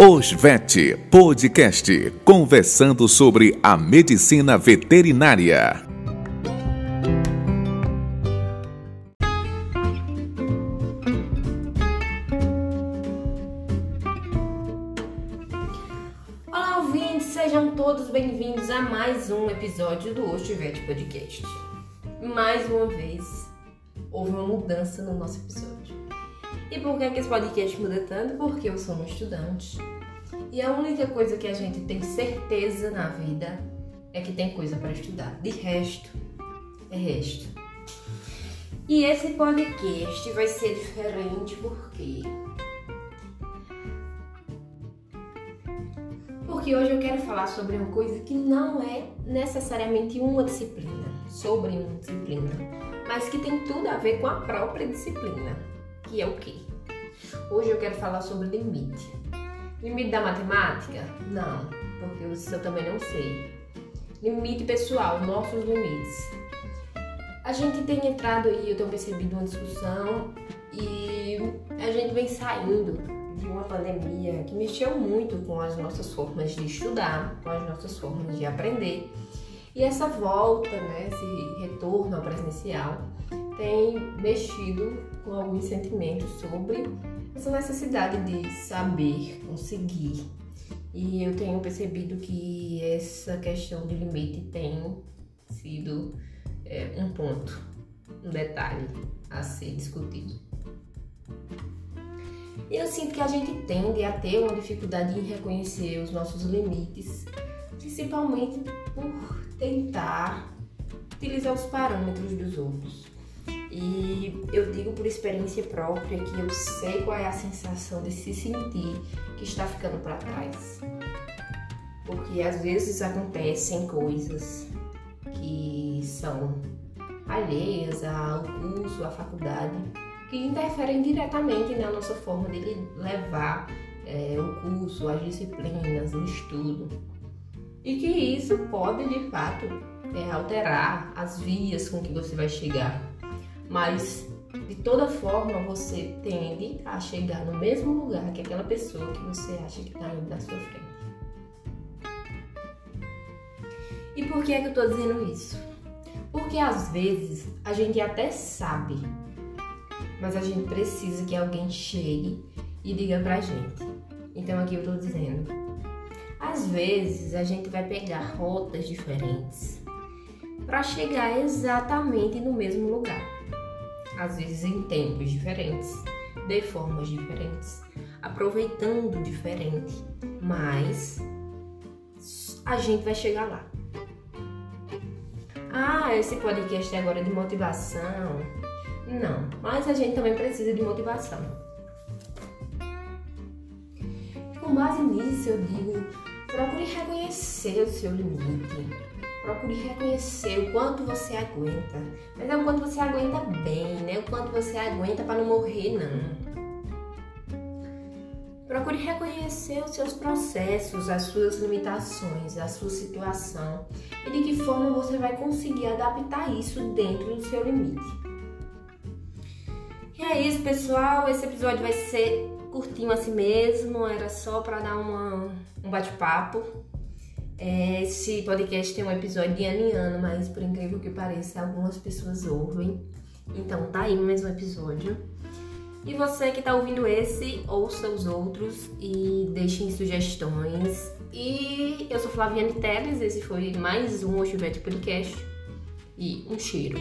Osvet Podcast, conversando sobre a medicina veterinária. Olá, ouvintes, sejam todos bem-vindos a mais um episódio do Osvet Podcast. Mais uma vez, houve uma mudança no nosso episódio. E por que, que esse podcast muda tanto? Porque eu sou uma estudante. E a única coisa que a gente tem certeza na vida é que tem coisa para estudar. De resto, é resto. E esse podcast vai ser diferente porque. Porque hoje eu quero falar sobre uma coisa que não é necessariamente uma disciplina, sobre uma disciplina, mas que tem tudo a ver com a própria disciplina que é o quê? Hoje eu quero falar sobre limite. Limite da matemática? Não, porque isso eu também não sei. Limite pessoal, nossos limites. A gente tem entrado aí, eu tenho percebido uma discussão e a gente vem saindo de uma pandemia que mexeu muito com as nossas formas de estudar, com as nossas formas de aprender. E essa volta, né, esse retorno ao presencial, tem mexido com alguns sentimentos sobre essa necessidade de saber, conseguir. E eu tenho percebido que essa questão de limite tem sido é, um ponto, um detalhe a ser discutido. E eu sinto que a gente tende a ter uma dificuldade em reconhecer os nossos limites, principalmente por tentar utilizar os parâmetros dos outros. E eu digo por experiência própria que eu sei qual é a sensação de se sentir que está ficando para trás. Porque às vezes acontecem coisas que são alheias ao curso, à faculdade, que interferem diretamente na nossa forma de levar é, o curso, as disciplinas, o estudo. E que isso pode de fato é, alterar as vias com que você vai chegar mas de toda forma você tende a chegar no mesmo lugar que aquela pessoa que você acha que está indo na sua frente. E por que é que eu estou dizendo isso? Porque às vezes a gente até sabe, mas a gente precisa que alguém chegue e diga pra gente. Então aqui eu estou dizendo, às vezes a gente vai pegar rotas diferentes para chegar exatamente no mesmo lugar às vezes em tempos diferentes, de formas diferentes, aproveitando diferente, mas a gente vai chegar lá. Ah, esse podcast é agora de motivação. Não, mas a gente também precisa de motivação. Com base nisso, eu digo: procure reconhecer o seu limite procure reconhecer o quanto você aguenta. Mas é o quanto você aguenta bem? O quanto você aguenta para não morrer, não. Procure reconhecer os seus processos, as suas limitações, a sua situação e de que forma você vai conseguir adaptar isso dentro do seu limite. E é isso, pessoal. Esse episódio vai ser curtinho assim mesmo, era só para dar uma, um bate-papo é, esse podcast tem um episódio de ano em ano, mas por incrível que pareça, algumas pessoas ouvem. Então tá aí mais um episódio. E você que tá ouvindo esse, ouça os outros e deixem sugestões. E eu sou Flaviane Teles, esse foi mais um Oxivete Podcast. E um cheiro.